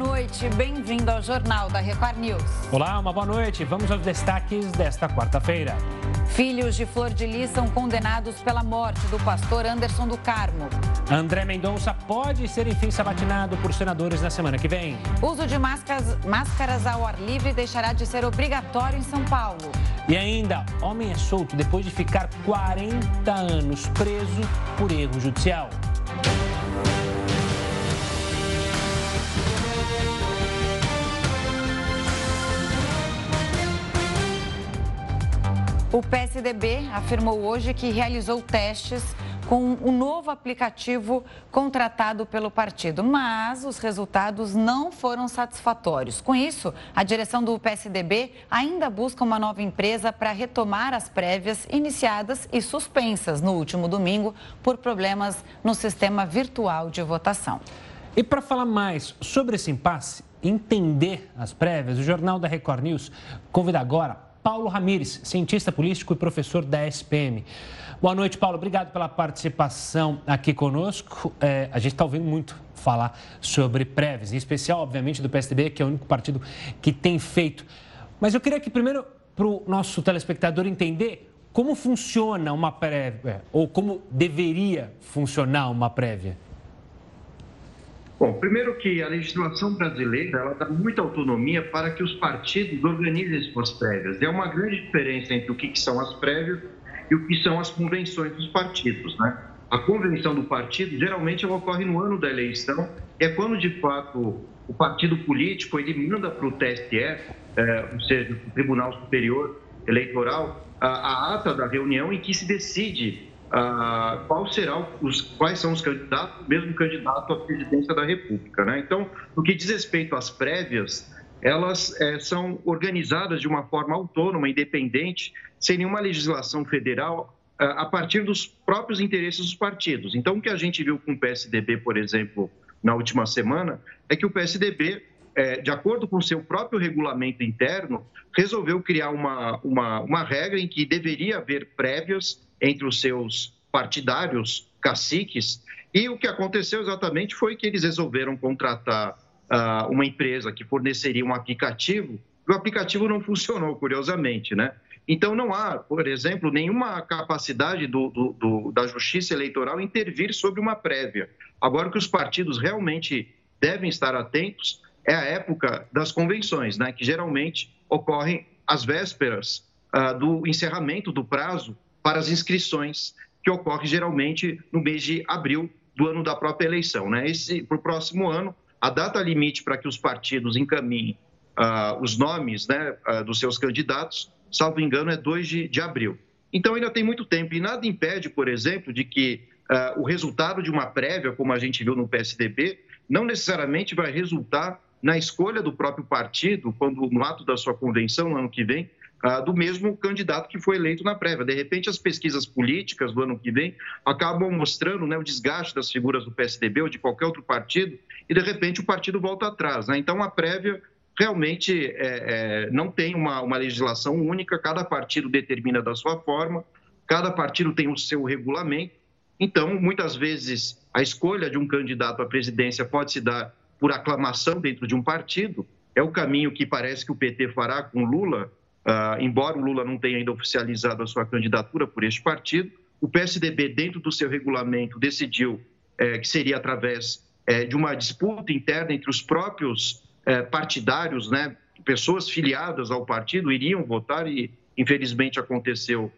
noite. Bem-vindo ao Jornal da Record News. Olá, uma boa noite. Vamos aos destaques desta quarta-feira. Filhos de Flor de Lis são condenados pela morte do pastor Anderson do Carmo. André Mendonça pode ser enfim sabatinado por senadores na semana que vem. Uso de máscaras, máscaras ao ar livre deixará de ser obrigatório em São Paulo. E ainda, homem é solto depois de ficar 40 anos preso por erro judicial. O PSDB afirmou hoje que realizou testes com um novo aplicativo contratado pelo partido, mas os resultados não foram satisfatórios. Com isso, a direção do PSDB ainda busca uma nova empresa para retomar as prévias iniciadas e suspensas no último domingo por problemas no sistema virtual de votação. E para falar mais sobre esse impasse, entender as prévias, o Jornal da Record News convida agora Paulo Ramires, cientista político e professor da SPM. Boa noite, Paulo. Obrigado pela participação aqui conosco. É, a gente está ouvindo muito falar sobre prévias, em especial, obviamente, do PSDB, que é o único partido que tem feito. Mas eu queria que primeiro, para o nosso telespectador entender como funciona uma prévia, ou como deveria funcionar uma prévia. Bom, primeiro que a legislação brasileira ela dá muita autonomia para que os partidos organizem suas prévias. É uma grande diferença entre o que são as prévias e o que são as convenções dos partidos, né? A convenção do partido geralmente ela ocorre no ano da eleição, é quando de fato o partido político ele manda para o TSE, é, ou seja, o Tribunal Superior Eleitoral, a, a ata da reunião em que se decide ah, qual será os, quais são os candidatos, mesmo candidato à presidência da República. Né? Então, no que diz respeito às prévias, elas é, são organizadas de uma forma autônoma, independente, sem nenhuma legislação federal, ah, a partir dos próprios interesses dos partidos. Então, o que a gente viu com o PSDB, por exemplo, na última semana, é que o PSDB, é, de acordo com seu próprio regulamento interno, resolveu criar uma, uma, uma regra em que deveria haver prévias entre os seus partidários, caciques, e o que aconteceu exatamente foi que eles resolveram contratar uh, uma empresa que forneceria um aplicativo, e o aplicativo não funcionou, curiosamente, né? Então, não há, por exemplo, nenhuma capacidade do, do, do, da justiça eleitoral intervir sobre uma prévia. Agora, que os partidos realmente devem estar atentos é a época das convenções, né, que geralmente ocorrem às vésperas uh, do encerramento do prazo para as inscrições, que ocorre geralmente no mês de abril do ano da própria eleição. Né? Para o próximo ano, a data limite para que os partidos encaminhem uh, os nomes né, uh, dos seus candidatos, salvo engano, é 2 de, de, abril. Então ainda tem muito tempo e nada impede, por exemplo, de que uh, o resultado de uma prévia, como a gente viu no PSDB, não necessariamente vai resultar na escolha do próprio partido, quando no ato da sua convenção, no ano que vem, ah, do mesmo candidato que foi eleito na prévia. De repente, as pesquisas políticas do ano que vem acabam mostrando né, o desgaste das figuras do PSDB ou de qualquer outro partido, e de repente o partido volta atrás. Né? Então, a prévia realmente é, é, não tem uma, uma legislação única, cada partido determina da sua forma, cada partido tem o seu regulamento. Então, muitas vezes, a escolha de um candidato à presidência pode se dar por aclamação dentro de um partido. É o caminho que parece que o PT fará com Lula, Uh, embora o Lula não tenha ainda oficializado a sua candidatura por este partido, o PSDB, dentro do seu regulamento, decidiu é, que seria através é, de uma disputa interna entre os próprios é, partidários, né, pessoas filiadas ao partido iriam votar e, infelizmente, aconteceu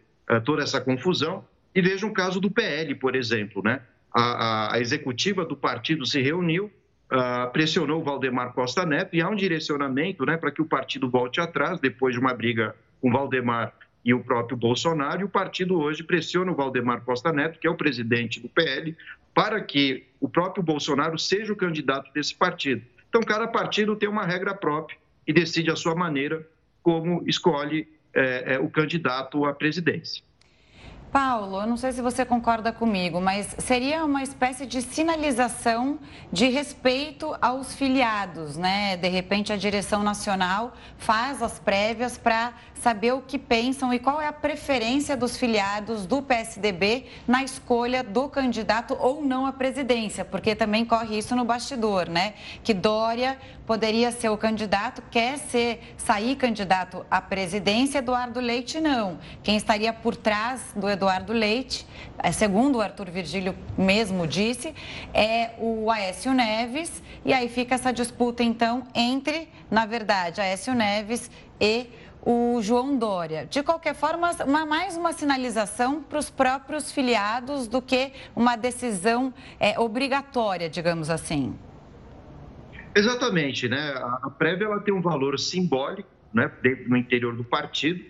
toda essa confusão. E veja um caso do PL, por exemplo, né? A, a, a executiva do partido se reuniu uh, pressionou o Valdemar Costa Neto e há um direcionamento né, para que o partido volte atrás, depois de uma briga com o Valdemar e o próprio Bolsonaro, e o partido hoje pressiona o Valdemar Costa Neto, que é o presidente do PL, para que o próprio Bolsonaro seja o candidato desse partido. Então, cada partido tem uma regra própria e decide a sua maneira como escolhe é, é, o candidato à presidência. Paulo, eu não sei se você concorda comigo, mas seria uma espécie de sinalização de respeito aos filiados, né? De repente a direção nacional faz as prévias para saber o que pensam e qual é a preferência dos filiados do PSDB na escolha do candidato ou não à presidência, porque também corre isso no bastidor, né? Que Dória poderia ser o candidato, quer ser sair candidato à presidência, Eduardo Leite não. Quem estaria por trás do Eduardo Leite, é, segundo o Arthur Virgílio mesmo disse, é o Aécio Neves, e aí fica essa disputa então entre, na verdade, Aécio Neves e o João Dória. De qualquer forma, uma, mais uma sinalização para os próprios filiados do que uma decisão é, obrigatória, digamos assim. Exatamente, né? A prévia ela tem um valor simbólico, né, dentro no interior do partido.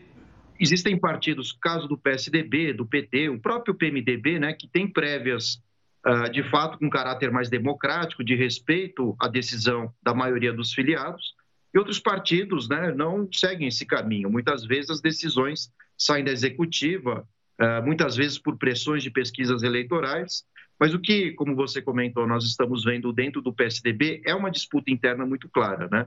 Existem partidos, caso do PSDB, do PT, o próprio PMDB, né, que tem prévias uh, de fato com caráter mais democrático, de respeito à decisão da maioria dos filiados. E outros partidos né, não seguem esse caminho. Muitas vezes as decisões saem da executiva, eh, muitas vezes por pressões de pesquisas eleitorais. Mas o que, como você comentou, nós estamos vendo dentro do PSDB é uma disputa interna muito clara. Né?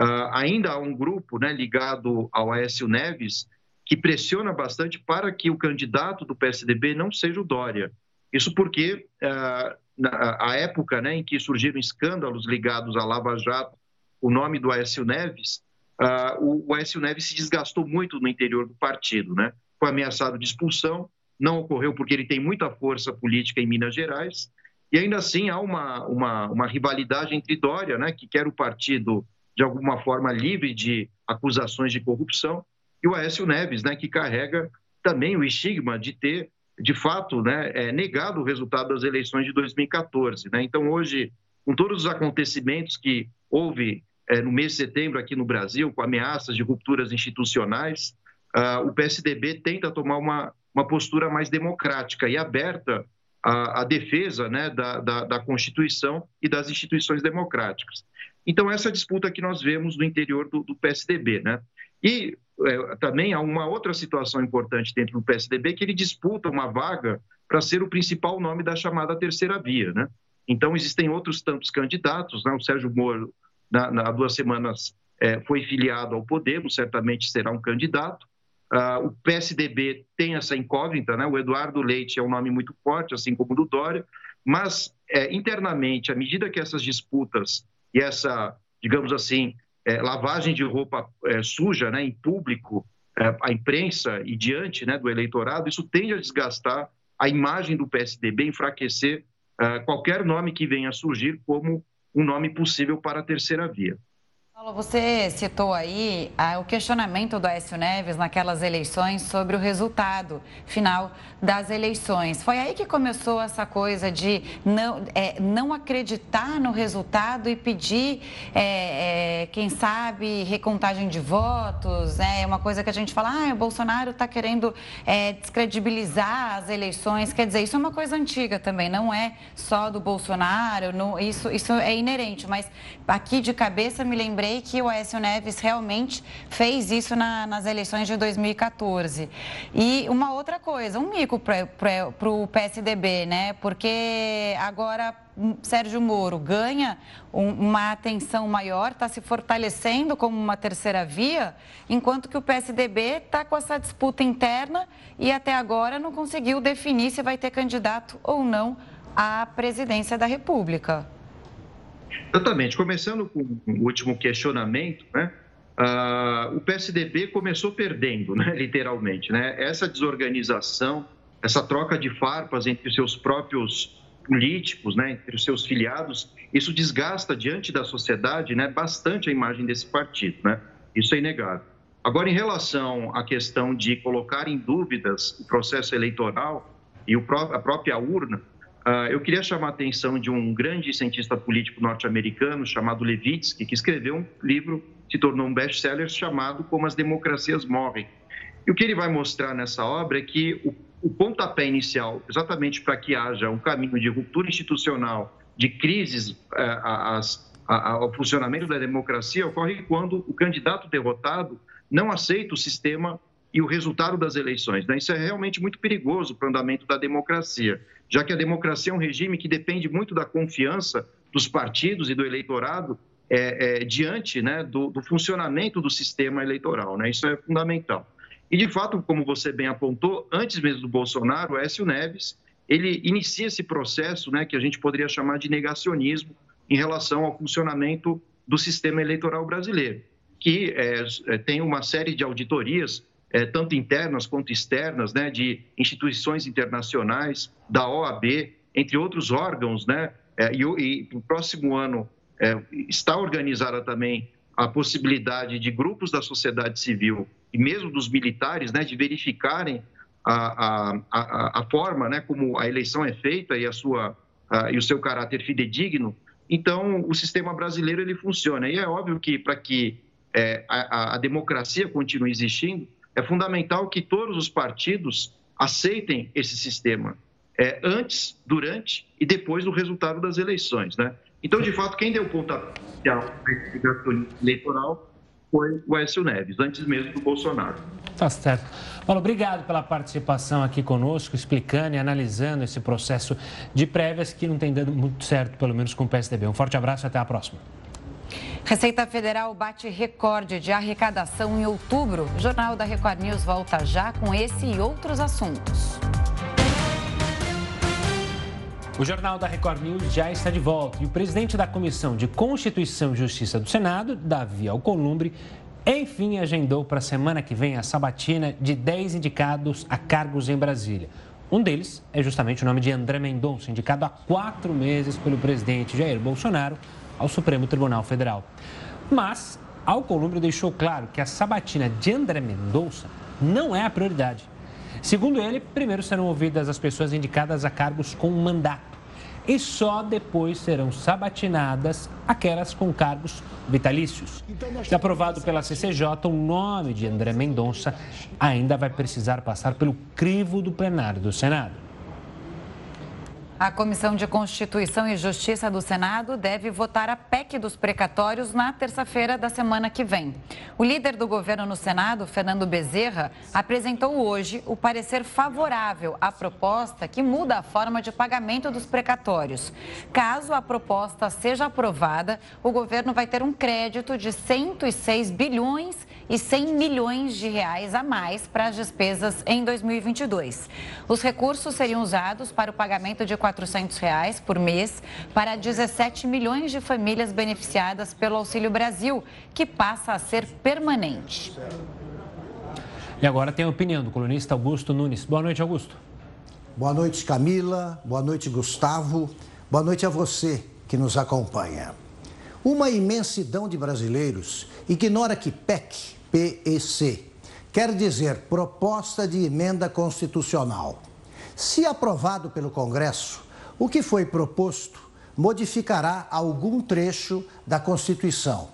Uh, ainda há um grupo né, ligado ao Aécio Neves que pressiona bastante para que o candidato do PSDB não seja o Dória. Isso porque, uh, na época né, em que surgiram escândalos ligados à Lava Jato o nome do Aécio Neves, uh, o, Aécio Neves se desgastou muito no interior do partido, né? Foi ameaçado de expulsão, não ocorreu porque ele tem muita força política em Minas Gerais, e ainda assim há uma, uma, uma rivalidade entre Dória, né, que quer o partido de alguma forma livre de acusações de corrupção, e o Aécio Neves, né, que carrega também o estigma de ter, de fato, né, é, negado o resultado das eleições de 2014. Né? Então, hoje, com todos os acontecimentos que houve é, no mês de setembro aqui no Brasil, com ameaças de rupturas institucionais, uh, o PSDB tenta tomar uma, uma postura mais democrática e aberta à, à defesa né, da, da, da, Constituição e das instituições democráticas. Então, essa disputa que nós vemos no interior do, do PSDB. Né? E é, também há uma outra situação importante dentro do PSDB, que ele disputa uma vaga para ser o principal nome da chamada terceira via. Né? Então, existem outros tantos candidatos, né? o Sérgio Moro na, na, há duas semanas é, foi filiado ao Podemos, certamente será um candidato. Uh, o PSDB tem essa incógnita, né? o Eduardo Leite é um nome muito forte, assim como o do Dória, mas é, internamente, à medida que essas disputas e essa, digamos assim, é, lavagem de roupa é, suja né, em público, é, a imprensa e diante né, do eleitorado, isso tende a desgastar a imagem do PSDB, enfraquecer uh, qualquer nome que venha a surgir como um nome possível para a terceira via. Paulo, você citou aí ah, o questionamento do Aécio Neves naquelas eleições sobre o resultado final das eleições. Foi aí que começou essa coisa de não, é, não acreditar no resultado e pedir, é, é, quem sabe, recontagem de votos. É uma coisa que a gente fala, ah, o Bolsonaro está querendo é, descredibilizar as eleições. Quer dizer, isso é uma coisa antiga também, não é só do Bolsonaro, não, isso, isso é inerente. Mas aqui de cabeça me lembrei que o Aécio Neves realmente fez isso na, nas eleições de 2014. E uma outra coisa, um mico para o PSDB, né? Porque agora Sérgio Moro ganha uma atenção maior, está se fortalecendo como uma terceira via, enquanto que o PSDB está com essa disputa interna e até agora não conseguiu definir se vai ter candidato ou não à presidência da República. Exatamente. Começando com o último questionamento, né? Uh, o PSDB começou perdendo, né, literalmente. Né? Essa desorganização, essa troca de farpas entre os seus próprios políticos, né, entre os seus filiados, isso desgasta diante da sociedade né, bastante a imagem desse partido. Né? Isso é inegável. Agora, em relação à questão de colocar em dúvidas o processo eleitoral e a própria urna, eu queria chamar a atenção de um grande cientista político norte-americano chamado Levitsky, que escreveu um livro, se tornou um best-seller, chamado Como as Democracias Morrem. E o que ele vai mostrar nessa obra é que o, o pontapé inicial, exatamente para que haja um caminho de ruptura institucional, de crises eh, ao funcionamento da democracia, ocorre quando o candidato derrotado não aceita o sistema e o resultado das eleições. Né? Isso é realmente muito perigoso para o andamento da democracia, já que a democracia é um regime que depende muito da confiança dos partidos e do eleitorado é, é, diante né, do, do, funcionamento do sistema eleitoral. Né? Isso é fundamental. E, de fato, como você bem apontou, antes mesmo do Bolsonaro, o Écio Neves, ele inicia esse processo né, que a gente poderia chamar de negacionismo em relação ao funcionamento do sistema eleitoral brasileiro, que é, é tem uma série de auditorias, é, tanto internas quanto externas, né, de instituições internacionais, da OAB, entre outros órgãos, né, é, e, e no próximo ano é, está organizada também a possibilidade de grupos da sociedade civil e mesmo dos militares né, de verificarem a, a, a, forma né, como a eleição é feita e, a sua, a, e o seu caráter fidedigno. Então, o sistema brasileiro ele funciona. E é óbvio que para que é, a, a democracia continue existindo, é fundamental que todos os partidos aceitem esse sistema é, antes, durante e depois do resultado das eleições. Né? Então, de fato, quem deu o pontapé eleitoral foi o Écio Neves, antes mesmo do Bolsonaro. Tá certo. Paulo, obrigado pela participação aqui conosco, explicando e analisando esse processo de prévias que não tem dado muito certo, pelo menos com o PSDB. Um forte abraço e até a próxima. Receita Federal bate recorde de arrecadação em outubro. O Jornal da Record News volta já com esse e outros assuntos. O Jornal da Record News já está de volta e o presidente da Comissão de Constituição e Justiça do Senado, Davi Alcolumbre, enfim agendou para a semana que vem a sabatina de 10 indicados a cargos em Brasília. Um deles é justamente o nome de André Mendonça, indicado há quatro meses pelo presidente Jair Bolsonaro ao Supremo Tribunal Federal. Mas Alcolumbre deixou claro que a sabatina de André Mendonça não é a prioridade. Segundo ele, primeiro serão ouvidas as pessoas indicadas a cargos com mandato e só depois serão sabatinadas aquelas com cargos vitalícios. Aprovado pela CCJ, o nome de André Mendonça ainda vai precisar passar pelo crivo do plenário do Senado. A Comissão de Constituição e Justiça do Senado deve votar a PEC dos precatórios na terça-feira da semana que vem. O líder do governo no Senado, Fernando Bezerra, apresentou hoje o parecer favorável à proposta que muda a forma de pagamento dos precatórios. Caso a proposta seja aprovada, o governo vai ter um crédito de 106 bilhões e 100 milhões de reais a mais para as despesas em 2022. Os recursos seriam usados para o pagamento de 400 reais por mês para 17 milhões de famílias beneficiadas pelo Auxílio Brasil, que passa a ser permanente. E agora tem a opinião do colunista Augusto Nunes. Boa noite, Augusto. Boa noite, Camila. Boa noite, Gustavo. Boa noite a você que nos acompanha. Uma imensidão de brasileiros ignora que PEC, PEC, quer dizer Proposta de Emenda Constitucional se aprovado pelo Congresso, o que foi proposto modificará algum trecho da Constituição.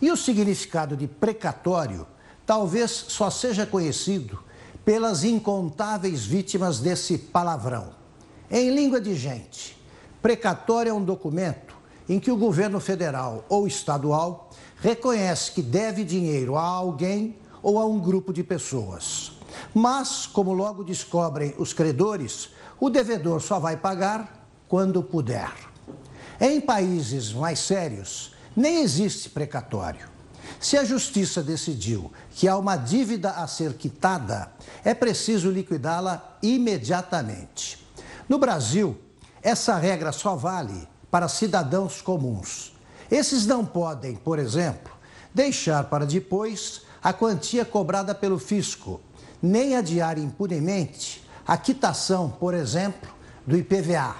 E o significado de precatório talvez só seja conhecido pelas incontáveis vítimas desse palavrão. Em língua de gente, precatório é um documento em que o governo federal ou estadual reconhece que deve dinheiro a alguém ou a um grupo de pessoas. Mas, como logo descobrem os credores, o devedor só vai pagar quando puder. Em países mais sérios, nem existe precatório. Se a justiça decidiu que há uma dívida a ser quitada, é preciso liquidá-la imediatamente. No Brasil, essa regra só vale para cidadãos comuns. Esses não podem, por exemplo, deixar para depois a quantia cobrada pelo fisco nem adiar impunemente a quitação, por exemplo, do IPVA.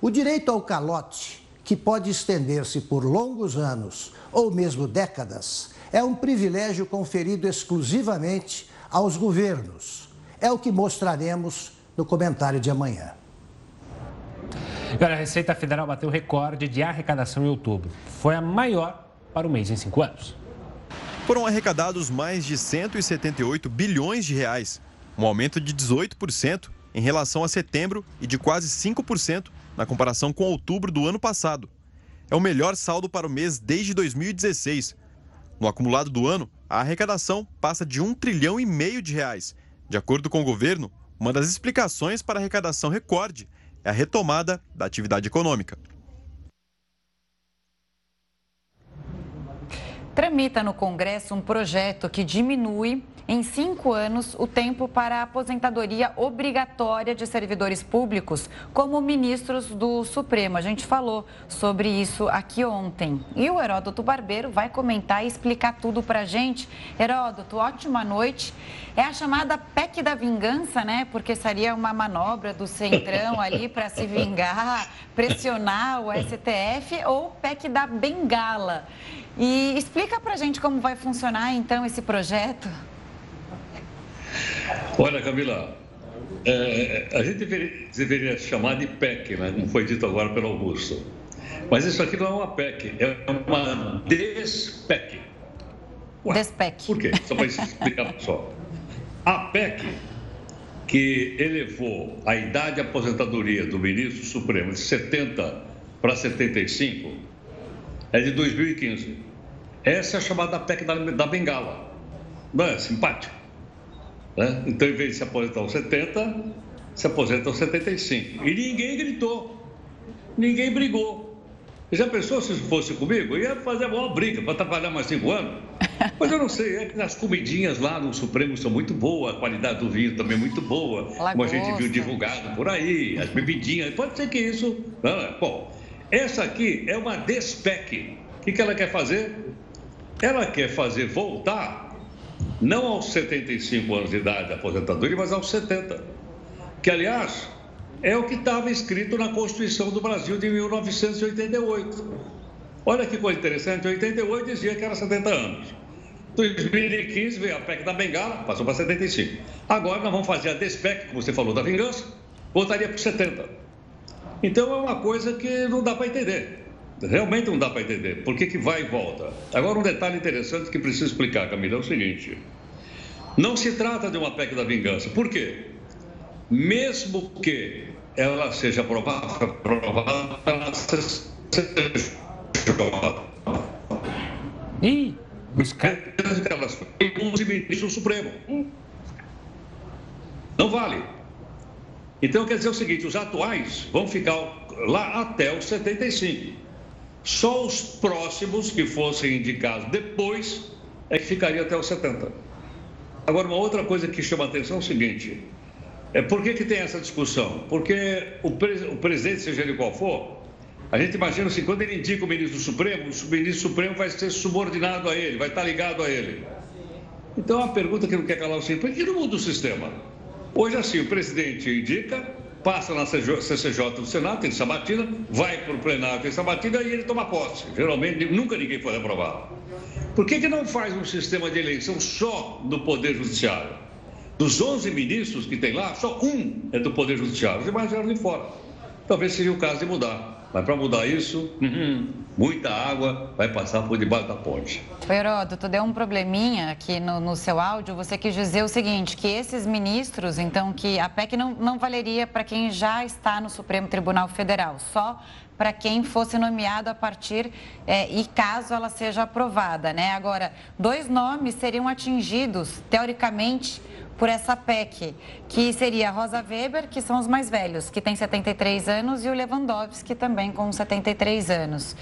O direito ao calote, que pode estender-se por longos anos ou mesmo décadas, é um privilégio conferido exclusivamente aos governos. É o que mostraremos no comentário de amanhã. A Receita Federal bateu recorde de arrecadação em outubro. Foi a maior para o mês em cinco anos foram arrecadados mais de 178 bilhões de reais, um aumento de 18% em relação a setembro e de quase 5% na comparação com outubro do ano passado. É o melhor saldo para o mês desde 2016. No acumulado do ano, a arrecadação passa de um trilhão e meio de reais. De acordo com o governo, uma das explicações para a arrecadação recorde é a retomada da atividade econômica. Tramita no Congresso um projeto que diminui em cinco anos o tempo para a aposentadoria obrigatória de servidores públicos como ministros do Supremo. A gente falou sobre isso aqui ontem. E o Heródoto Barbeiro vai comentar e explicar tudo para a gente. Heródoto, ótima noite. É a chamada PEC da vingança, né? Porque seria uma manobra do Centrão ali para se vingar, pressionar o STF ou PEC da bengala. E explica para a gente como vai funcionar então esse projeto. Olha, Camila, é, a gente deveria, deveria, chamar de PEC, né? como foi dito agora pelo Augusto. Mas isso aqui não é uma PEC, é uma DESPEC. Ué, DESPEC. Por quê? Só para explicar só. A PEC, que elevou a idade de aposentadoria do ministro Supremo de 70 para 75, é de 2015. Essa é a chamada PEC da, da Bengala. Não é simpático? Né? Então, em vez de se aposentar aos 70, se aposenta aos 75. E ninguém gritou, ninguém brigou. Já pensou se fosse comigo? Eu ia fazer uma briga para trabalhar mais cinco anos. Mas eu não sei, é que as comidinhas lá no Supremo são muito boas, a qualidade do vinho também é muito boa, Lagosta. como a gente viu divulgado por aí, as bebidinhas, pode ser que isso. Não, é? bom, essa aqui é uma DESPEC. O que, que ela quer fazer? Ela quer fazer voltar não aos 75 anos de idade de aposentadoria, mas aos 70. Que, aliás, é o que estava escrito na Constituição do Brasil de 1988. Olha que coisa interessante, 88 dizia que era 70 anos. 2015 veio a PEC da Bengala, passou para 75. Agora nós vamos fazer a DESPEC, como você falou, da vingança, voltaria para 70. Então é uma coisa que não dá para entender. Realmente não dá para entender. Por que, que vai e volta? Agora, um detalhe interessante que preciso explicar, Camila, é o seguinte: não se trata de uma PEC da vingança. Por quê? Mesmo que ela seja aprovada, aprovada ela seja Ih, os caras. ministros do Supremo. Não vale. Então quer dizer o seguinte: os atuais vão ficar lá até os 75. Só os próximos que fossem indicados depois é que ficaria até os 70. Agora, uma outra coisa que chama a atenção é o seguinte: é por que, que tem essa discussão? Porque o, pre, o presidente, seja ele qual for, a gente imagina assim, quando ele indica o ministro Supremo, o ministro Supremo vai ser subordinado a ele, vai estar ligado a ele. Então, é uma pergunta que não quer calar assim, por que não muda o sistema? Hoje, assim, o presidente indica, passa na CCJ do Senado, tem sabatina, vai para o plenário, tem sabatina e ele toma posse. Geralmente, nunca ninguém foi aprovado. Por que, que não faz um sistema de eleição só do Poder Judiciário? Dos 11 ministros que tem lá, só um é do Poder Judiciário, os demais eram de fora. Talvez seria o caso de mudar. Mas para mudar isso, uhum, muita água vai passar por debaixo da ponte. Heródoto, deu um probleminha aqui no, no, seu áudio. Você quis dizer o seguinte, que esses ministros, então, que a PEC não, não valeria para quem já está no Supremo Tribunal Federal, só para quem fosse nomeado a partir é, e caso ela seja aprovada, né? Agora, dois nomes seriam atingidos, teoricamente, por essa PEC, que seria a Rosa Weber, que são os mais velhos, que tem 73 anos, e o Lewandowski, também com 73 anos.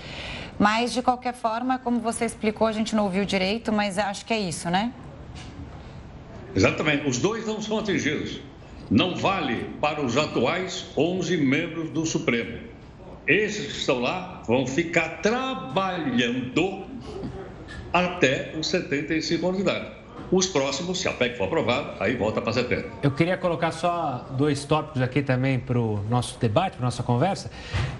Mas, de qualquer forma, como você explicou, a gente não ouviu direito, mas acho que é isso, né? Exatamente. Os dois não são atingidos. Não vale para os atuais 11 membros do Supremo. Esses que estão lá vão ficar trabalhando até os 75 anos de idade. Os próximos, se a PEC for aprovada, aí volta para 70. Eu queria colocar só dois tópicos aqui também para o nosso debate, para nossa conversa,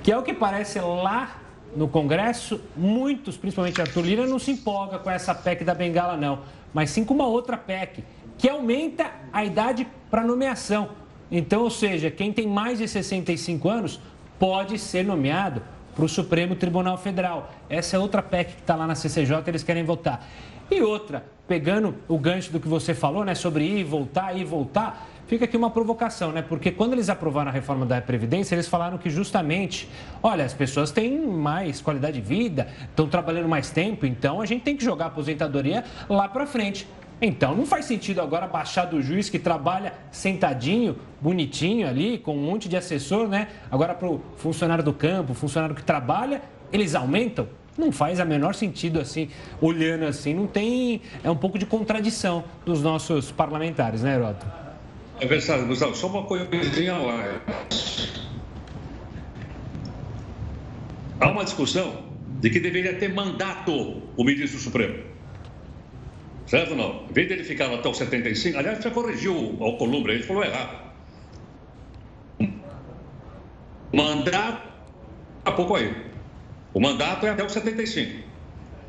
que é o que parece lá no Congresso, muitos, principalmente Arthur Lira, não se empolga com essa PEC da Bengala, não, mas sim com uma outra PEC, que aumenta a idade para nomeação. Então, ou seja, quem tem mais de 65 anos pode ser nomeado para o Supremo Tribunal Federal. Essa é outra PEC que está lá na CCJ, eles querem votar. E outra, pegando o gancho do que você falou, né, sobre ir voltar, ir voltar, fica aqui uma provocação, né? Porque quando eles aprovaram a reforma da Previdência, eles falaram que justamente, olha, as pessoas têm mais qualidade de vida, estão trabalhando mais tempo, então a gente tem que jogar a aposentadoria lá para frente. Então, não faz sentido agora baixar do juiz que trabalha sentadinho, bonitinho ali, com um monte de assessor, né? Agora para o funcionário do campo, funcionário que trabalha, eles aumentam? Não faz a menor sentido assim, olhando assim, não tem. É um pouco de contradição dos nossos parlamentares, né, Heroto? É verdade, Gustavo, só uma coisinha lá. Há uma discussão de que deveria ter mandato o ministro Supremo. Certo ou não? Em vez dele ficar até os 75, aliás, já corrigiu o Alcolumbre, ele falou errado. Mandato, há pouco aí. O mandato é até os 75.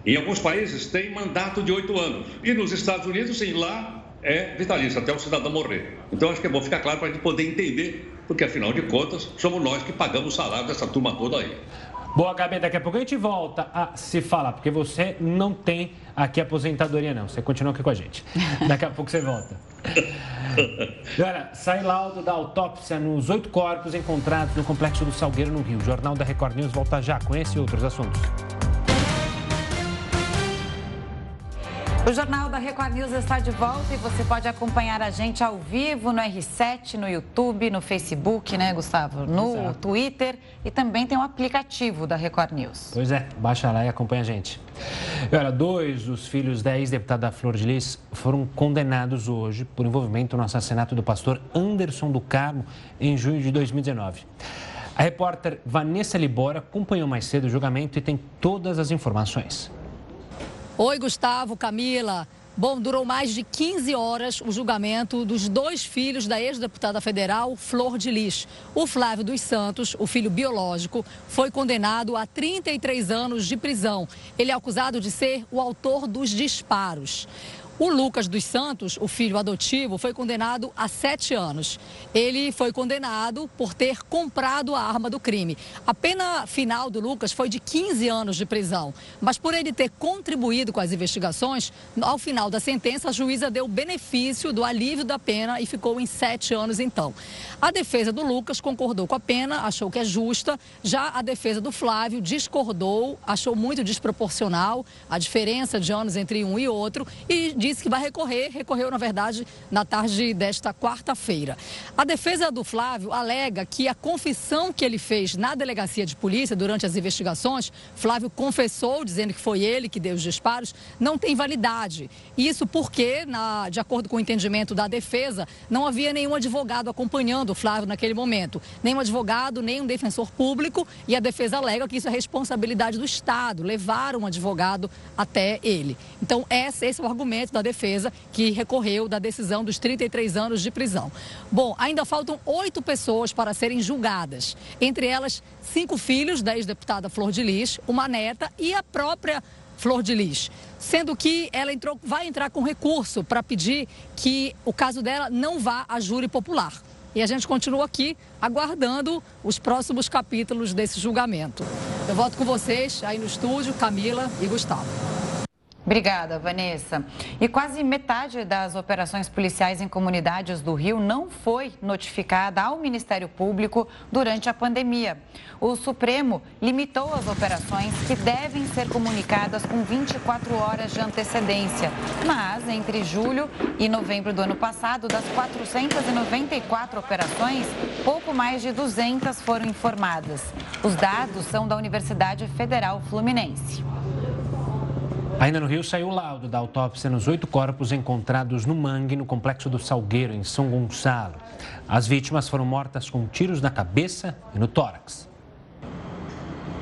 Em alguns países tem mandato de oito anos. E nos Estados Unidos, sim, lá é vitalício, até o cidadão morrer. Então, acho que é bom ficar claro para a gente poder entender, porque afinal de contas, somos nós que pagamos o salário dessa turma toda aí. Boa, Gabi, daqui a pouco a gente volta a se falar, porque você não tem aqui aposentadoria, não. Você continua aqui com a gente. Daqui a pouco você volta. Agora, sai laudo da autópsia nos oito corpos encontrados no Complexo do Salgueiro, no Rio. O Jornal da Record News volta já com esse e outros assuntos. O Jornal da Record News está de volta e você pode acompanhar a gente ao vivo no R7, no YouTube, no Facebook, né, Gustavo? No Exato. Twitter e também tem o um aplicativo da Record News. Pois é, baixa lá e acompanha a gente. E olha, dois dos filhos da ex-deputada Flor de Lis foram condenados hoje por envolvimento no assassinato do pastor Anderson do Carmo em junho de 2019. A repórter Vanessa Libora acompanhou mais cedo o julgamento e tem todas as informações. Oi, Gustavo, Camila. Bom, durou mais de 15 horas o julgamento dos dois filhos da ex-deputada federal Flor de Lis. O Flávio dos Santos, o filho biológico, foi condenado a 33 anos de prisão. Ele é acusado de ser o autor dos disparos. O Lucas dos Santos, o filho adotivo, foi condenado a sete anos. Ele foi condenado por ter comprado a arma do crime. A pena final do Lucas foi de 15 anos de prisão. Mas por ele ter contribuído com as investigações, ao final da sentença, a juíza deu benefício do alívio da pena e ficou em sete anos então. A defesa do Lucas concordou com a pena, achou que é justa. Já a defesa do Flávio discordou, achou muito desproporcional a diferença de anos entre um e outro e disse disse que vai recorrer, recorreu, na verdade, na tarde desta quarta-feira. A defesa do Flávio alega que a confissão que ele fez na delegacia de polícia durante as investigações, Flávio confessou, dizendo que foi ele que deu os disparos, não tem validade. Isso porque, na, de acordo com o entendimento da defesa, não havia nenhum advogado acompanhando o Flávio naquele momento. Nem um advogado, nem um defensor público. E a defesa alega que isso é responsabilidade do Estado, levar um advogado até ele. Então, esse é o argumento da defesa, que recorreu da decisão dos 33 anos de prisão. Bom, ainda faltam oito pessoas para serem julgadas. Entre elas, cinco filhos da ex-deputada Flor de Lis, uma neta e a própria Flor de Lis. Sendo que ela entrou, vai entrar com recurso para pedir que o caso dela não vá à júri popular. E a gente continua aqui aguardando os próximos capítulos desse julgamento. Eu volto com vocês aí no estúdio, Camila e Gustavo. Obrigada, Vanessa. E quase metade das operações policiais em comunidades do Rio não foi notificada ao Ministério Público durante a pandemia. O Supremo limitou as operações que devem ser comunicadas com 24 horas de antecedência. Mas entre julho e novembro do ano passado, das 494 operações, pouco mais de 200 foram informadas. Os dados são da Universidade Federal Fluminense. Ainda no Rio saiu o laudo da autópsia nos oito corpos encontrados no mangue no complexo do Salgueiro, em São Gonçalo. As vítimas foram mortas com tiros na cabeça e no tórax.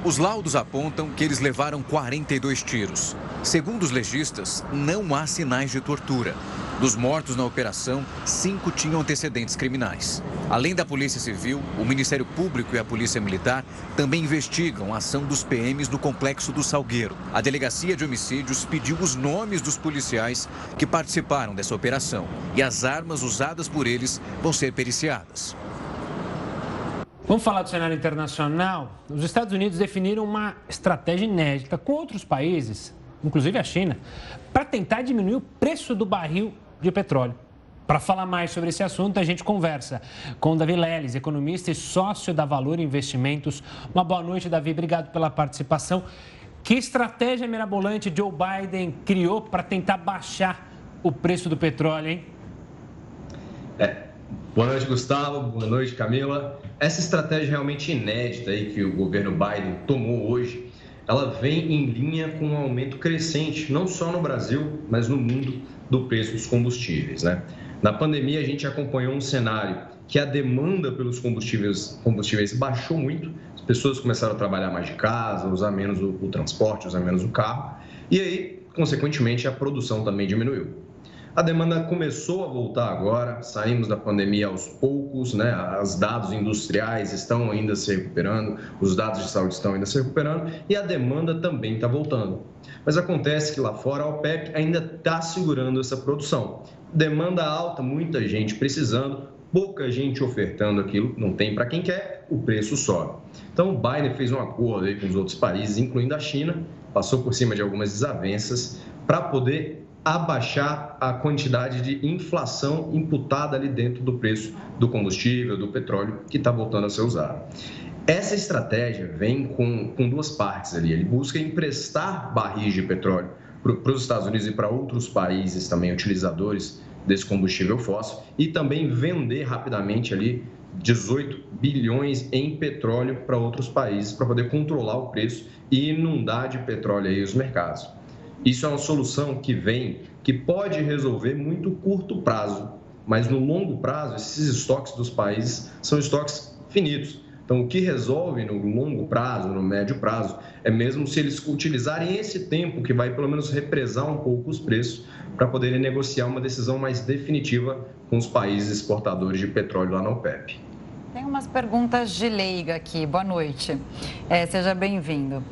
Os laudos apontam que eles levaram 42 tiros. Segundo os legistas, não há sinais de tortura. Dos mortos na operação, cinco tinham antecedentes criminais. Além da Polícia Civil, o Ministério Público e a Polícia Militar também investigam a ação dos PMs no complexo do Salgueiro. A Delegacia de Homicídios pediu os nomes dos policiais que participaram dessa operação e as armas usadas por eles vão ser periciadas. Vamos falar do cenário internacional? Os Estados Unidos definiram uma estratégia inédita com outros países, inclusive a China, para tentar diminuir o preço do barril de petróleo. Para falar mais sobre esse assunto, a gente conversa com Davi Leles, economista e sócio da Valor Investimentos. Uma boa noite, Davi. Obrigado pela participação. Que estratégia mirabolante Joe Biden criou para tentar baixar o preço do petróleo, hein? É. Boa noite, Gustavo. Boa noite, Camila. Essa estratégia realmente inédita aí que o governo Biden tomou hoje, ela vem em linha com um aumento crescente, não só no Brasil, mas no mundo, do preço dos combustíveis, né? Na pandemia, a gente acompanhou um cenário que a demanda pelos combustíveis, combustíveis baixou muito, as pessoas começaram a trabalhar mais de casa, usar menos o, o transporte, usar menos o carro, e aí, consequentemente, a produção também diminuiu. A demanda começou a voltar agora, saímos da pandemia aos poucos, né? Os dados industriais estão ainda se recuperando, os dados de saúde estão ainda se recuperando e a demanda também está voltando. Mas acontece que lá fora a OPEP ainda está segurando essa produção demanda alta, muita gente precisando, pouca gente ofertando aquilo, não tem para quem quer, o preço sobe. Então o Biden fez um acordo com os outros países, incluindo a China, passou por cima de algumas desavenças para poder abaixar a quantidade de inflação imputada ali dentro do preço do combustível, do petróleo que está voltando a ser usado. Essa estratégia vem com, com duas partes ali. Ele busca emprestar barris de petróleo para os Estados Unidos e para outros países também utilizadores desse combustível fóssil e também vender rapidamente ali 18 bilhões em petróleo para outros países para poder controlar o preço e inundar de petróleo aí os mercados. Isso é uma solução que vem, que pode resolver muito curto prazo, mas no longo prazo esses estoques dos países são estoques finitos. Então, o que resolve no longo prazo, no médio prazo, é mesmo se eles utilizarem esse tempo que vai pelo menos represar um pouco os preços para poderem negociar uma decisão mais definitiva com os países exportadores de petróleo lá na OPEP. Tem umas perguntas de leiga aqui. Boa noite. É, seja bem-vindo.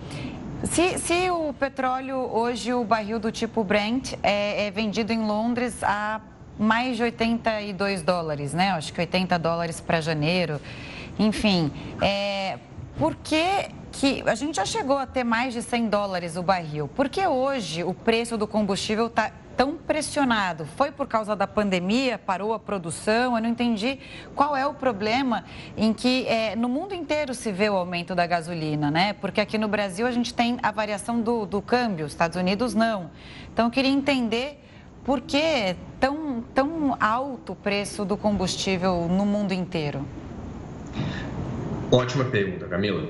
Se, se, o petróleo, hoje, o barril do tipo Brent, é, é vendido em Londres a mais de 82 dólares, né? Acho que 80 dólares para janeiro. Enfim, é, por que, que a gente já chegou a ter mais de 100 dólares o barril? Por que hoje o preço do combustível está tão pressionado? Foi por causa da pandemia? Parou a produção? Eu não entendi qual é o problema em que é, no mundo inteiro se vê o aumento da gasolina, né? Porque aqui no Brasil a gente tem a variação do, do câmbio, Estados Unidos não. Então eu queria entender por que tão, tão alto o preço do combustível no mundo inteiro. Ótima pergunta, Camila.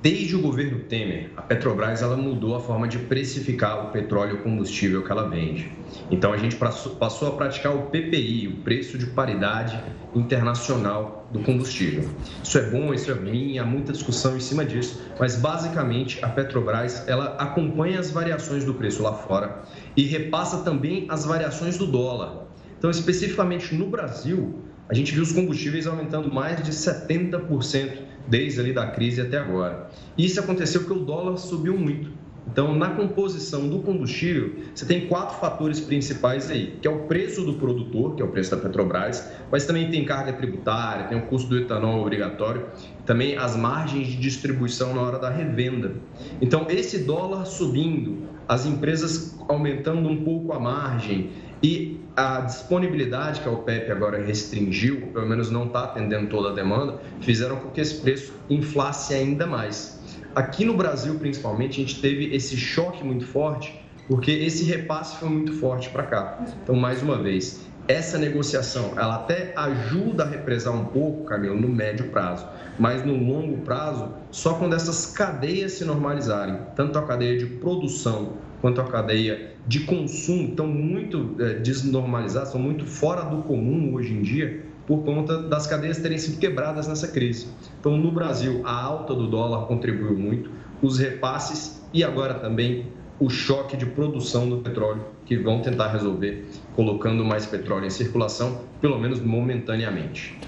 Desde o governo Temer, a Petrobras ela mudou a forma de precificar o petróleo combustível que ela vende. Então a gente passou a praticar o PPI, o preço de paridade internacional do combustível. Isso é bom, isso é ruim, há muita discussão em cima disso, mas basicamente a Petrobras ela acompanha as variações do preço lá fora e repassa também as variações do dólar. Então, especificamente no Brasil, a gente viu os combustíveis aumentando mais de 70% desde ali da crise até agora. Isso aconteceu porque o dólar subiu muito. Então, na composição do combustível, você tem quatro fatores principais aí, que é o preço do produtor, que é o preço da Petrobras, mas também tem carga tributária, tem o custo do etanol obrigatório, também as margens de distribuição na hora da revenda. Então, esse dólar subindo, as empresas aumentando um pouco a margem e a disponibilidade que a OPEP agora restringiu, pelo menos não está atendendo toda a demanda, fizeram com que esse preço inflasse ainda mais. Aqui no Brasil, principalmente, a gente teve esse choque muito forte, porque esse repasse foi muito forte para cá. Então, mais uma vez, essa negociação, ela até ajuda a represar um pouco, Camilo, no médio prazo, mas no longo prazo, só quando essas cadeias se normalizarem, tanto a cadeia de produção quanto a cadeia de consumo estão muito é, desnormalizadas, estão muito fora do comum hoje em dia, por conta das cadeias terem sido quebradas nessa crise. Então, no Brasil, a alta do dólar contribuiu muito, os repasses e agora também o choque de produção do petróleo, que vão tentar resolver colocando mais petróleo em circulação, pelo menos momentaneamente.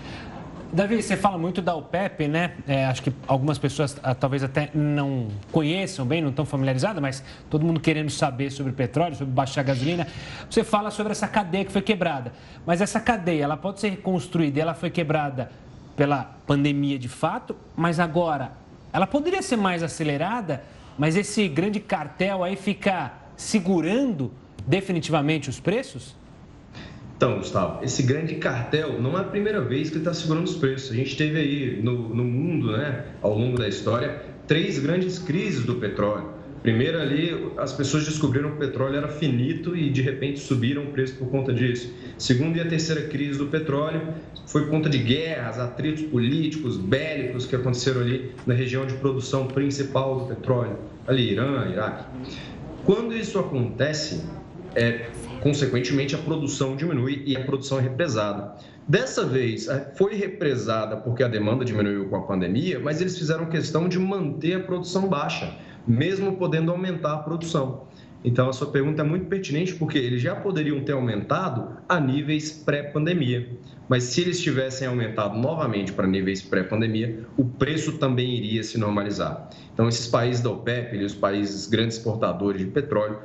Davi, você fala muito da OPEP, né? É, acho que algumas pessoas ah, talvez até não conheçam bem, não estão familiarizadas, mas todo mundo querendo saber sobre petróleo, sobre baixar gasolina. Você fala sobre essa cadeia que foi quebrada. Mas essa cadeia, ela pode ser reconstruída, ela foi quebrada pela pandemia de fato, mas agora ela poderia ser mais acelerada, mas esse grande cartel aí fica segurando definitivamente os preços? Então, Gustavo, esse grande cartel não é a primeira vez que ele está segurando os preços. A gente teve aí no, no mundo, né, ao longo da história, três grandes crises do petróleo. Primeiro ali, as pessoas descobriram que o petróleo era finito e de repente subiram o preço por conta disso. Segunda e a terceira crise do petróleo foi por conta de guerras, atritos políticos, bélicos que aconteceram ali na região de produção principal do petróleo, ali Irã, Iraque. Quando isso acontece, é, consequentemente a produção diminui e a produção é represada. Dessa vez é, foi represada porque a demanda diminuiu com a pandemia, mas eles fizeram questão de manter a produção baixa mesmo podendo aumentar a produção. Então, a sua pergunta é muito pertinente porque eles já poderiam ter aumentado a níveis pré-pandemia. Mas se eles tivessem aumentado novamente para níveis pré-pandemia, o preço também iria se normalizar. Então, esses países da OPEP, os países grandes exportadores de petróleo,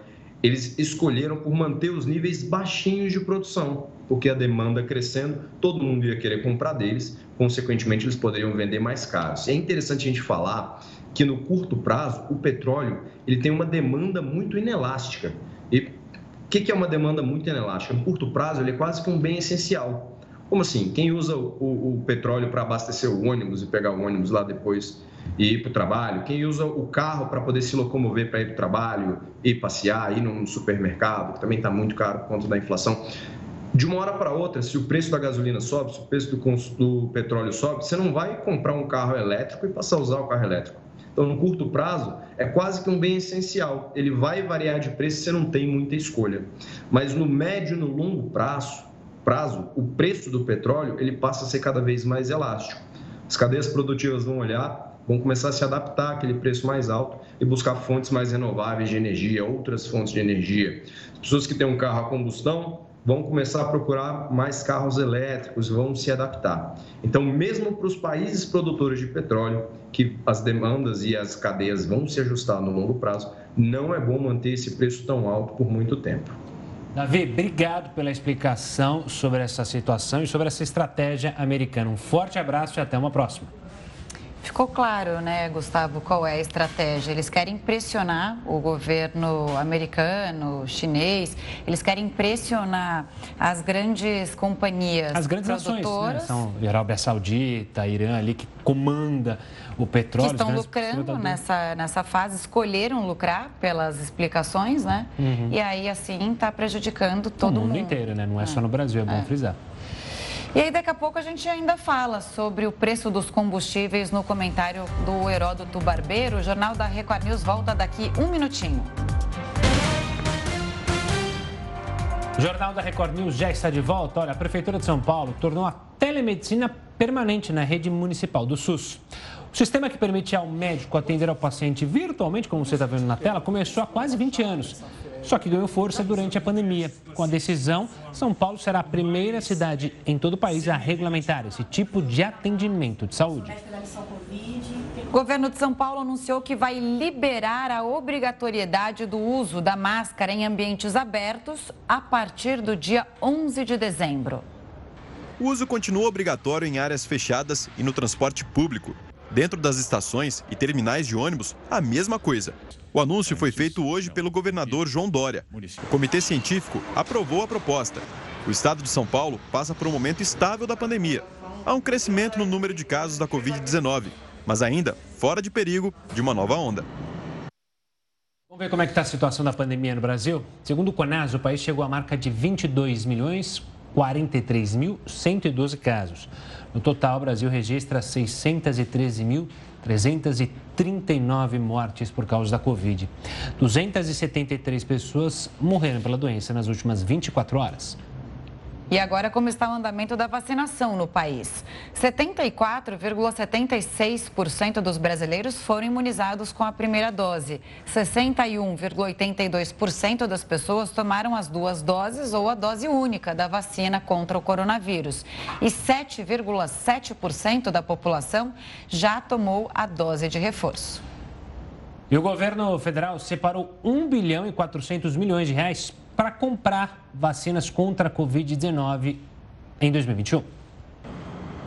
eles escolheram por manter os níveis baixinhos de produção, porque a demanda crescendo, todo mundo ia querer comprar deles, consequentemente, eles poderiam vender mais caros. É interessante a gente falar que no curto prazo o petróleo ele tem uma demanda muito inelástica. E o que, é uma demanda muito inelástica? No curto prazo ele é quase que um bem essencial. Como assim? Quem usa o, o petróleo para abastecer o ônibus e pegar o ônibus lá depois e ir para o trabalho? Quem usa o carro para poder se locomover para ir para o trabalho, ir passear, ir num supermercado, que também está muito caro por conta da inflação? De uma hora para outra, se o preço da gasolina sobe, se o preço do, do petróleo sobe, você não vai comprar um carro elétrico e passar a usar o carro elétrico então, no curto prazo, é quase que um bem essencial. Ele vai variar de preço, você não tem muita escolha. Mas no médio e no longo prazo, prazo, o preço do petróleo ele passa a ser cada vez mais elástico. As cadeias produtivas vão olhar, vão começar a se adaptar àquele preço mais alto e buscar fontes mais renováveis de energia, outras fontes de energia. As pessoas que têm um carro a combustão vão começar a procurar mais carros elétricos, vão se adaptar. Então, mesmo para os países produtores de petróleo, que as demandas e as cadeias vão se ajustar no longo prazo, não é bom manter esse preço tão alto por muito tempo. Davi, obrigado pela explicação sobre essa situação e sobre essa estratégia americana. Um forte abraço e até uma próxima. Ficou claro, né, Gustavo, qual é a estratégia. Eles querem pressionar o governo americano, chinês, eles querem pressionar as grandes companhias As grandes produtoras. nações, né? São Arábia Saudita, Irã ali, que comanda o petróleo. Que estão lucrando nessa, nessa fase, escolheram lucrar pelas explicações, né? Uhum. E aí, assim, está prejudicando todo mundo. O mundo, mundo inteiro, né? Não é, é. só no Brasil, é bom é. frisar. E aí, daqui a pouco, a gente ainda fala sobre o preço dos combustíveis no comentário do Heródoto Barbeiro. O Jornal da Record News volta daqui um minutinho. O Jornal da Record News já está de volta. Olha, a Prefeitura de São Paulo tornou a telemedicina permanente na rede municipal do SUS. O sistema que permite ao médico atender ao paciente virtualmente, como você está vendo na tela, começou há quase 20 anos só que ganhou força durante a pandemia. Com a decisão, São Paulo será a primeira cidade em todo o país a regulamentar esse tipo de atendimento de saúde. O governo de São Paulo anunciou que vai liberar a obrigatoriedade do uso da máscara em ambientes abertos a partir do dia 11 de dezembro. O uso continua obrigatório em áreas fechadas e no transporte público. Dentro das estações e terminais de ônibus, a mesma coisa. O anúncio foi feito hoje pelo governador João Dória. O comitê científico aprovou a proposta. O estado de São Paulo passa por um momento estável da pandemia. Há um crescimento no número de casos da Covid-19, mas ainda fora de perigo de uma nova onda. Vamos ver como é que está a situação da pandemia no Brasil? Segundo o CONAS, o país chegou à marca de 22 milhões 43.112 casos. No total, o Brasil registra 613.339 mortes por causa da Covid. 273 pessoas morreram pela doença nas últimas 24 horas. E agora, como está o andamento da vacinação no país? 74,76% dos brasileiros foram imunizados com a primeira dose. 61,82% das pessoas tomaram as duas doses ou a dose única da vacina contra o coronavírus. E 7,7% da população já tomou a dose de reforço. E o governo federal separou 1 bilhão e 400 milhões de reais para comprar vacinas contra a Covid-19 em 2021.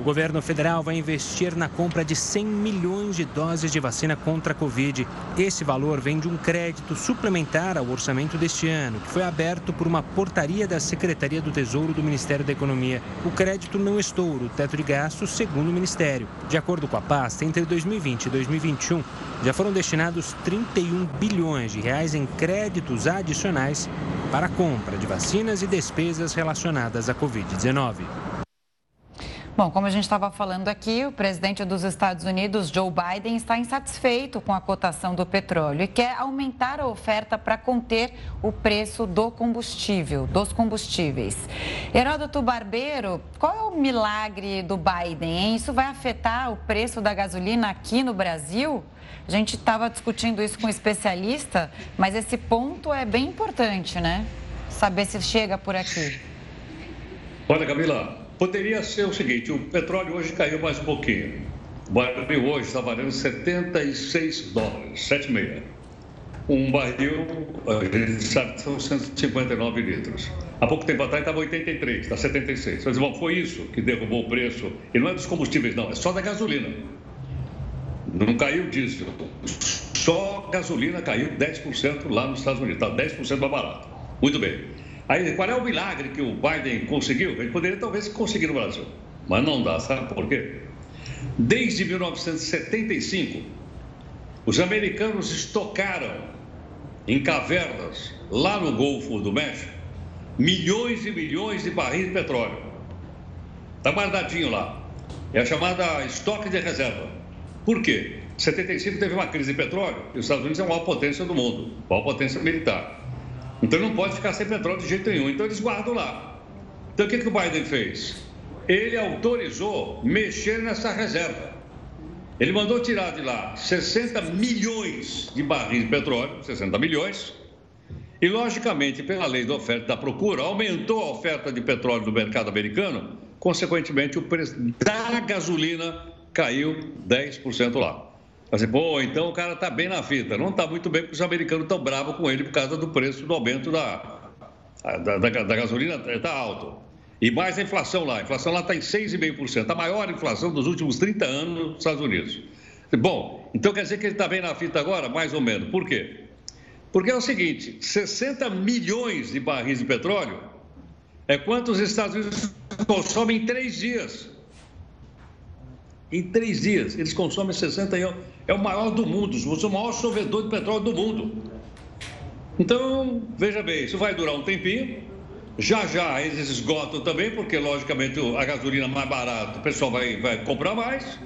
O governo federal vai investir na compra de 100 milhões de doses de vacina contra a Covid. Esse valor vem de um crédito suplementar ao orçamento deste ano, que foi aberto por uma portaria da Secretaria do Tesouro do Ministério da Economia. O crédito não estoura o teto de gastos, segundo o Ministério. De acordo com a pasta, entre 2020 e 2021, já foram destinados 31 bilhões de reais em créditos adicionais para a compra de vacinas e despesas relacionadas à Covid-19. Bom, como a gente estava falando aqui, o presidente dos Estados Unidos, Joe Biden, está insatisfeito com a cotação do petróleo e quer aumentar a oferta para conter o preço do combustível, dos combustíveis. Heródoto Barbeiro, qual é o milagre do Biden? Hein? Isso vai afetar o preço da gasolina aqui no Brasil? A gente estava discutindo isso com um especialista, mas esse ponto é bem importante, né? Saber se chega por aqui. Olha, Camila, Poderia ser o seguinte: o petróleo hoje caiu mais um pouquinho. O barril hoje está valendo 76 dólares, 7,6. Um barril, a gente sabe que são 159 litros. Há pouco tempo atrás estava 83, está 76. Mas, bom, foi isso que derrubou o preço. E não é dos combustíveis, não, é só da gasolina. Não caiu o diesel. Só gasolina caiu 10% lá nos Estados Unidos. Está 10% mais barato. Muito bem. Aí, qual é o milagre que o Biden conseguiu? Ele poderia talvez conseguir no Brasil, mas não dá, sabe por quê? Desde 1975, os americanos estocaram em cavernas, lá no Golfo do México, milhões e milhões de barris de petróleo. Está guardadinho lá. É a chamada estoque de reserva. Por quê? 75 teve uma crise de petróleo e os Estados Unidos é a maior potência do mundo, a maior potência militar. Então não pode ficar sem petróleo de jeito nenhum. Então eles guardam lá. Então o que, que o Biden fez? Ele autorizou mexer nessa reserva. Ele mandou tirar de lá 60 milhões de barris de petróleo, 60 milhões, e logicamente, pela lei da oferta e da procura, aumentou a oferta de petróleo do mercado americano, consequentemente o preço da gasolina caiu 10% lá. Assim, pô, então o cara está bem na fita. Não está muito bem porque os americanos estão bravos com ele por causa do preço do aumento da, da, da, da gasolina, está alto. E mais a inflação lá. A inflação lá está em 6,5%, a maior inflação dos últimos 30 anos nos Estados Unidos. Bom, então quer dizer que ele está bem na fita agora? Mais ou menos. Por quê? Porque é o seguinte: 60 milhões de barris de petróleo é quanto os Estados Unidos consomem em três dias. Em três dias, eles consomem 60 é o maior do mundo, o maior chovedor de petróleo do mundo. Então, veja bem, isso vai durar um tempinho. Já já eles esgotam também, porque logicamente a gasolina mais barata, o pessoal vai, vai comprar mais,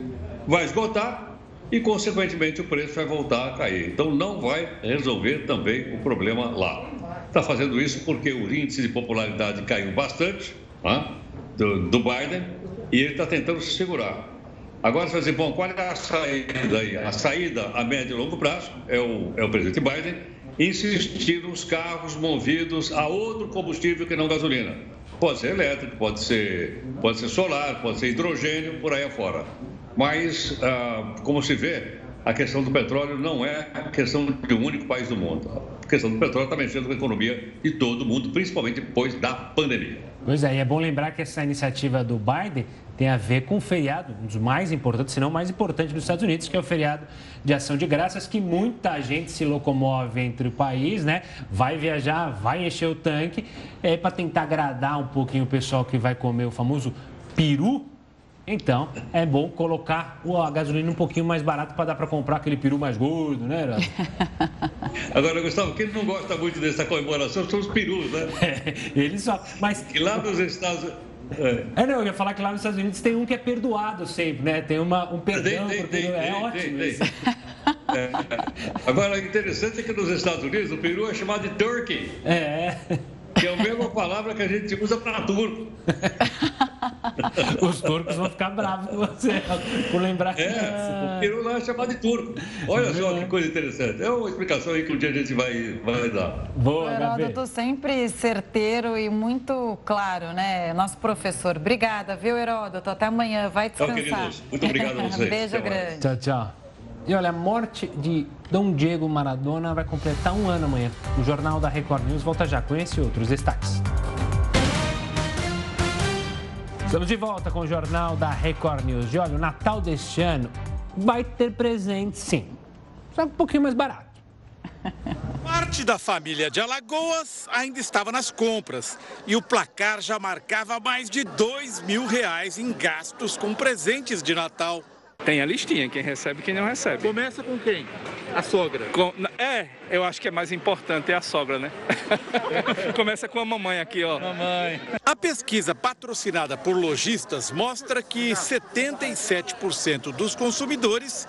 vai esgotar e, consequentemente, o preço vai voltar a cair. Então, não vai resolver também o problema lá. Está fazendo isso porque o índice de popularidade caiu bastante né, do, do Biden e ele está tentando se segurar. Agora, você dizer, bom, qual é a saída aí? A saída a médio e longo prazo é o, é o presidente Biden insistir nos carros movidos a outro combustível que não gasolina. Pode ser elétrico, pode ser, pode ser solar, pode ser hidrogênio, por aí afora. Mas, ah, como se vê, a questão do petróleo não é a questão de um único país do mundo. A questão do petróleo está mexendo com a economia de todo o mundo, principalmente depois da pandemia. Pois é, e é bom lembrar que essa iniciativa do Biden tem a ver com o feriado, um dos mais importantes, se não mais importante dos Estados Unidos, que é o feriado de ação de graças, que muita gente se locomove entre o país, né? Vai viajar, vai encher o tanque, é, para tentar agradar um pouquinho o pessoal que vai comer o famoso peru. Então, é bom colocar a gasolina um pouquinho mais barato para dar para comprar aquele peru mais gordo, né, Heraldo? Agora, Gustavo, quem não gosta muito dessa comemoração são os perus, né? É, eles só. Mas... E lá nos Estados é. é. não, eu ia falar que lá nos Estados Unidos tem um que é perdoado sempre, né? Tem uma, um perdão tem, tem, tem, É ótimo isso. É. Agora, o interessante é que nos Estados Unidos o peru é chamado de turkey. É. Que é a mesma palavra que a gente usa para turco. Os turcos vão ficar bravos com você por lembrar é, isso. O peru lá é chamado de turco. Olha só que coisa interessante. É uma explicação aí que um dia a gente vai, vai dar. Boa, Heródoto, sempre certeiro e muito claro, né? Nosso professor. Obrigada, viu, Heródoto? Até amanhã. Vai descansar. Tchau, queridos. Muito obrigado a vocês. Beijo grande. Tchau, tchau. E olha, a morte de Dom Diego Maradona vai completar um ano amanhã. O Jornal da Record News volta já com esse e outros destaques. Estamos de volta com o Jornal da Record News. E olha, o Natal deste ano vai ter presente sim, só um pouquinho mais barato. Parte da família de Alagoas ainda estava nas compras e o placar já marcava mais de dois mil reais em gastos com presentes de Natal. Tem a listinha, quem recebe e quem não recebe. Começa com quem? A sogra? Com, é, eu acho que é mais importante é a sogra, né? Começa com a mamãe aqui, ó. Mamãe. A pesquisa patrocinada por lojistas mostra que 77% dos consumidores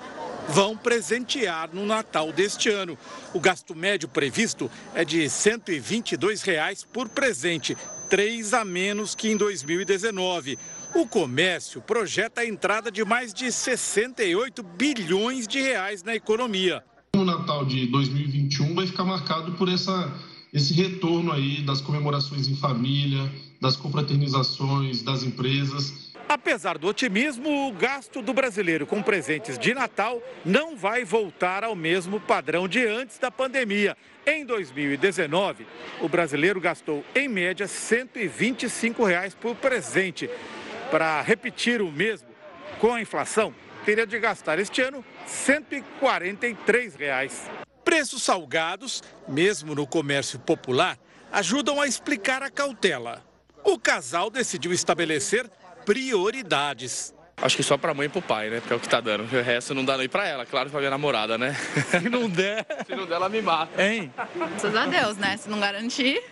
vão presentear no Natal deste ano. O gasto médio previsto é de 122 reais por presente, três a menos que em 2019. O comércio projeta a entrada de mais de 68 bilhões de reais na economia. O Natal de 2021 vai ficar marcado por essa, esse retorno aí das comemorações em família, das confraternizações, das empresas. Apesar do otimismo, o gasto do brasileiro com presentes de Natal não vai voltar ao mesmo padrão de antes da pandemia. Em 2019, o brasileiro gastou, em média, 125 reais por presente. Para repetir o mesmo, com a inflação, teria de gastar este ano 143 reais. Preços salgados, mesmo no comércio popular, ajudam a explicar a cautela. O casal decidiu estabelecer prioridades. Acho que só pra mãe e pro pai, né? Porque é o que tá dando. O resto não dá nem pra ela, claro, pra minha namorada, né? Se não der. Se não der, ela me mata. Hein? Graças a Deus, né? Se não garantir.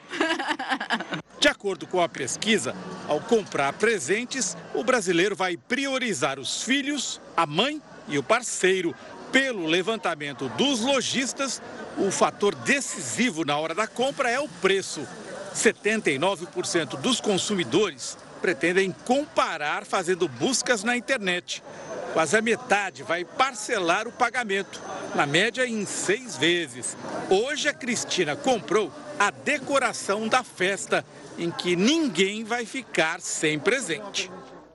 De acordo com a pesquisa, ao comprar presentes, o brasileiro vai priorizar os filhos, a mãe e o parceiro. Pelo levantamento dos lojistas, o fator decisivo na hora da compra é o preço. 79% dos consumidores pretendem comparar fazendo buscas na internet. Quase a metade vai parcelar o pagamento, na média em seis vezes. Hoje a Cristina comprou a decoração da festa, em que ninguém vai ficar sem presente.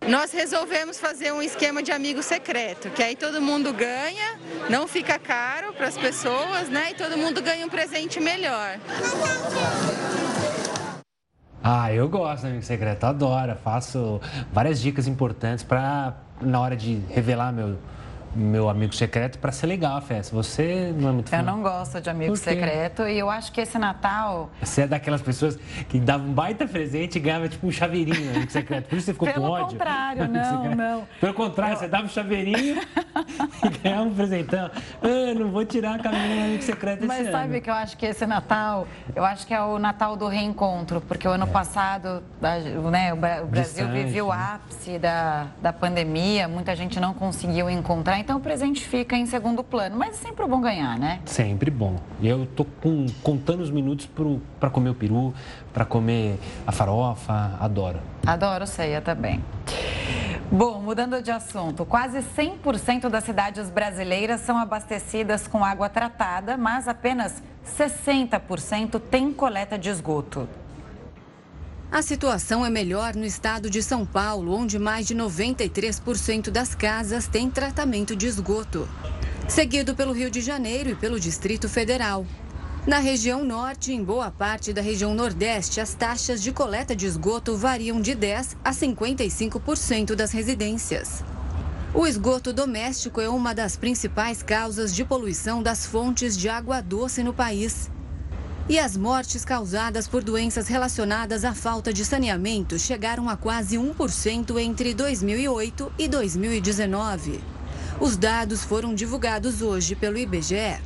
Nós resolvemos fazer um esquema de amigo secreto, que aí todo mundo ganha, não fica caro para as pessoas, né? E todo mundo ganha um presente melhor. Ah, eu gosto amigo secreto, adoro. Faço várias dicas importantes para na hora de revelar meu meu amigo secreto para ser legal a festa. Você não é muito fã? Eu não gosto de amigo secreto e eu acho que esse Natal. Você é daquelas pessoas que dava um baita presente e ganhava tipo um chaveirinho amigo secreto. Por isso você ficou Pelo com ódio? Pelo contrário, não, não. Pelo contrário, eu... você dava um chaveirinho e ganhava um presentão. Eu não vou tirar a caminha do amigo secreto Mas esse sabe ano. que eu acho que esse Natal, eu acho que é o Natal do reencontro, porque o ano é. passado, né, o Brasil Distante, viveu o ápice da, da pandemia, muita gente não conseguiu encontrar, então o presente fica em segundo plano. Mas é sempre bom ganhar, né? Sempre bom. E eu tô com, contando os minutos para comer o peru, para comer a farofa. Adoro. Adoro ceia também. Bom, mudando de assunto, quase 100% das cidades brasileiras são abastecidas com água tratada, mas apenas 60% têm coleta de esgoto. A situação é melhor no estado de São Paulo, onde mais de 93% das casas têm tratamento de esgoto, seguido pelo Rio de Janeiro e pelo Distrito Federal. Na região norte e em boa parte da região nordeste, as taxas de coleta de esgoto variam de 10 a 55% das residências. O esgoto doméstico é uma das principais causas de poluição das fontes de água doce no país. E as mortes causadas por doenças relacionadas à falta de saneamento chegaram a quase 1% entre 2008 e 2019. Os dados foram divulgados hoje pelo IBGE.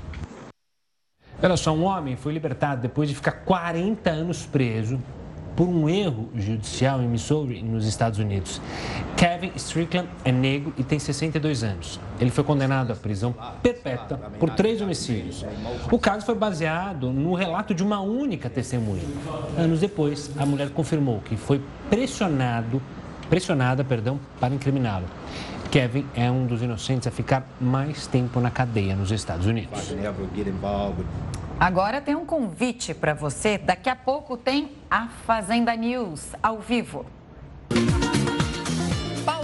Olha só, um homem foi libertado depois de ficar 40 anos preso por um erro judicial em Missouri, nos Estados Unidos. Kevin Strickland é negro e tem 62 anos. Ele foi condenado à prisão perpétua por três homicídios. O caso foi baseado no relato de uma única testemunha. Anos depois, a mulher confirmou que foi pressionado, pressionada perdão, para incriminá-lo. Kevin é um dos inocentes a ficar mais tempo na cadeia nos Estados Unidos. Agora tem um convite para você. Daqui a pouco tem a Fazenda News ao vivo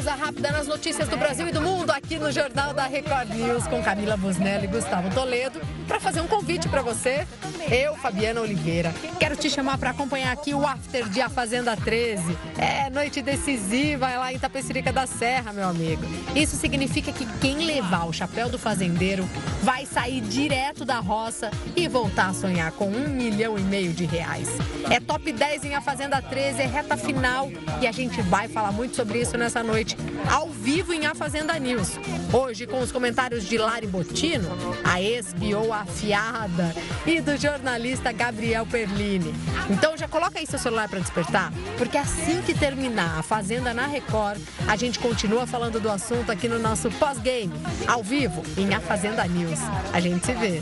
pausa rápida nas notícias do Brasil e do mundo aqui no Jornal da Record News com Camila Busnelli e Gustavo Toledo para fazer um convite para você. Eu, Fabiana Oliveira, quero te chamar para acompanhar aqui o After de A Fazenda 13. É noite decisiva lá em Tapecerica da Serra, meu amigo. Isso significa que quem levar o chapéu do fazendeiro vai sair direto da roça e voltar a sonhar com um milhão e meio de reais. É top 10 em A Fazenda 13, é reta final e a gente vai falar muito sobre isso nessa noite, ao vivo em A Fazenda News. Hoje, com os comentários de Lari Botino, a ex-biou afiada, e do jornalista Gabriel Perlini. Então já coloca aí seu celular para despertar, porque assim que terminar A Fazenda na Record, a gente continua falando do assunto aqui no nosso pós-game, ao vivo, em A Fazenda News. A gente se vê.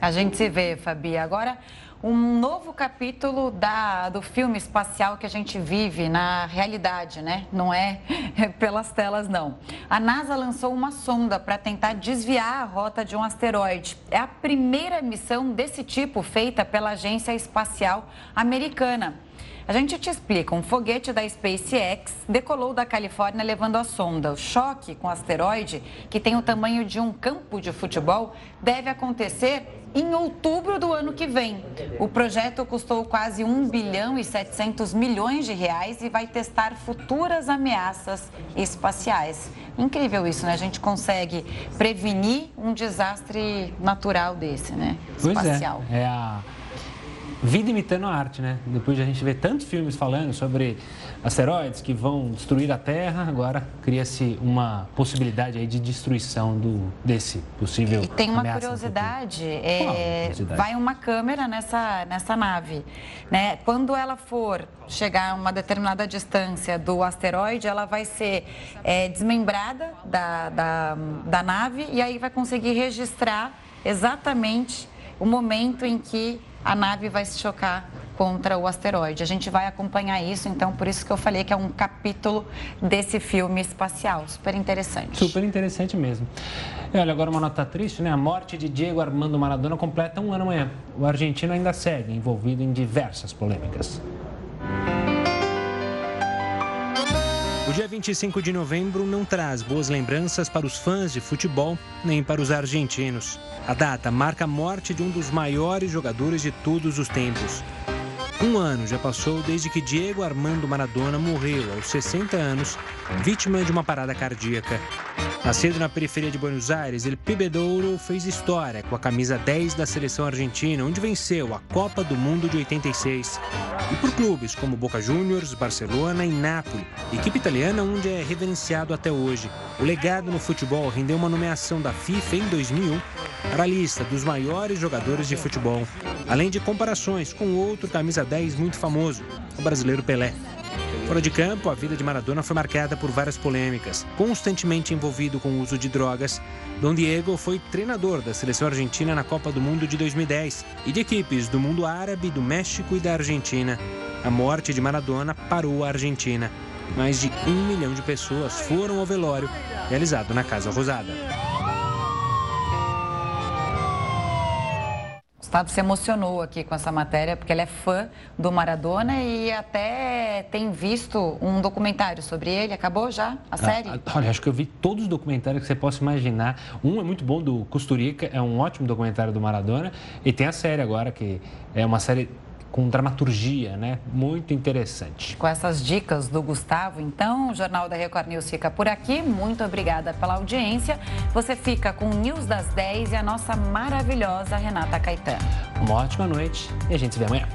A gente se vê, Fabi. Agora, um novo capítulo da, do filme espacial que a gente vive na realidade, né? Não é pelas telas, não. A NASA lançou uma sonda para tentar desviar a rota de um asteroide. É a primeira missão desse tipo feita pela Agência Espacial Americana. A gente te explica. Um foguete da SpaceX decolou da Califórnia levando a sonda. O choque com o asteroide, que tem o tamanho de um campo de futebol, deve acontecer em outubro do ano que vem. O projeto custou quase 1 bilhão e 700 milhões de reais e vai testar futuras ameaças espaciais. Incrível isso, né? A gente consegue prevenir um desastre natural desse, né? Espacial. Pois é. é a vida imitando a arte, né? Depois de a gente ver tantos filmes falando sobre asteroides que vão destruir a Terra, agora cria-se uma possibilidade aí de destruição do, desse possível E tem uma curiosidade, é, curiosidade, vai uma câmera nessa, nessa nave, né? Quando ela for chegar a uma determinada distância do asteroide, ela vai ser é, desmembrada da, da, da nave e aí vai conseguir registrar exatamente o momento em que a nave vai se chocar contra o asteroide. A gente vai acompanhar isso, então por isso que eu falei que é um capítulo desse filme espacial. Super interessante. Super interessante mesmo. E olha, agora uma nota triste, né? A morte de Diego Armando Maradona completa um ano amanhã. O argentino ainda segue envolvido em diversas polêmicas. O dia 25 de novembro não traz boas lembranças para os fãs de futebol nem para os argentinos. A data marca a morte de um dos maiores jogadores de todos os tempos. Um ano já passou desde que Diego Armando Maradona morreu aos 60 anos, vítima de uma parada cardíaca. Nascido na periferia de Buenos Aires, ele Pibedouro fez história com a camisa 10 da seleção argentina, onde venceu a Copa do Mundo de 86. E por clubes como Boca Juniors, Barcelona e Nápoles, equipe italiana onde é reverenciado até hoje. O legado no futebol rendeu uma nomeação da FIFA em 2001 para a lista dos maiores jogadores de futebol, além de comparações com outro camisa 10 muito famoso, o brasileiro Pelé. Fora de campo, a vida de Maradona foi marcada por várias polêmicas. Constantemente envolvido com o uso de drogas, Dom Diego foi treinador da seleção argentina na Copa do Mundo de 2010 e de equipes do mundo árabe, do México e da Argentina. A morte de Maradona parou a Argentina. Mais de um milhão de pessoas foram ao velório realizado na Casa Rosada. Gustavo se emocionou aqui com essa matéria, porque ele é fã do Maradona e até tem visto um documentário sobre ele. Acabou já a série? Ah, olha, acho que eu vi todos os documentários que você possa imaginar. Um é muito bom do Costurica, é um ótimo documentário do Maradona. E tem a série agora, que é uma série com dramaturgia, né? Muito interessante. Com essas dicas do Gustavo, então, o Jornal da Record News fica por aqui. Muito obrigada pela audiência. Você fica com o News das 10 e a nossa maravilhosa Renata Caetano. Uma ótima noite e a gente se vê amanhã.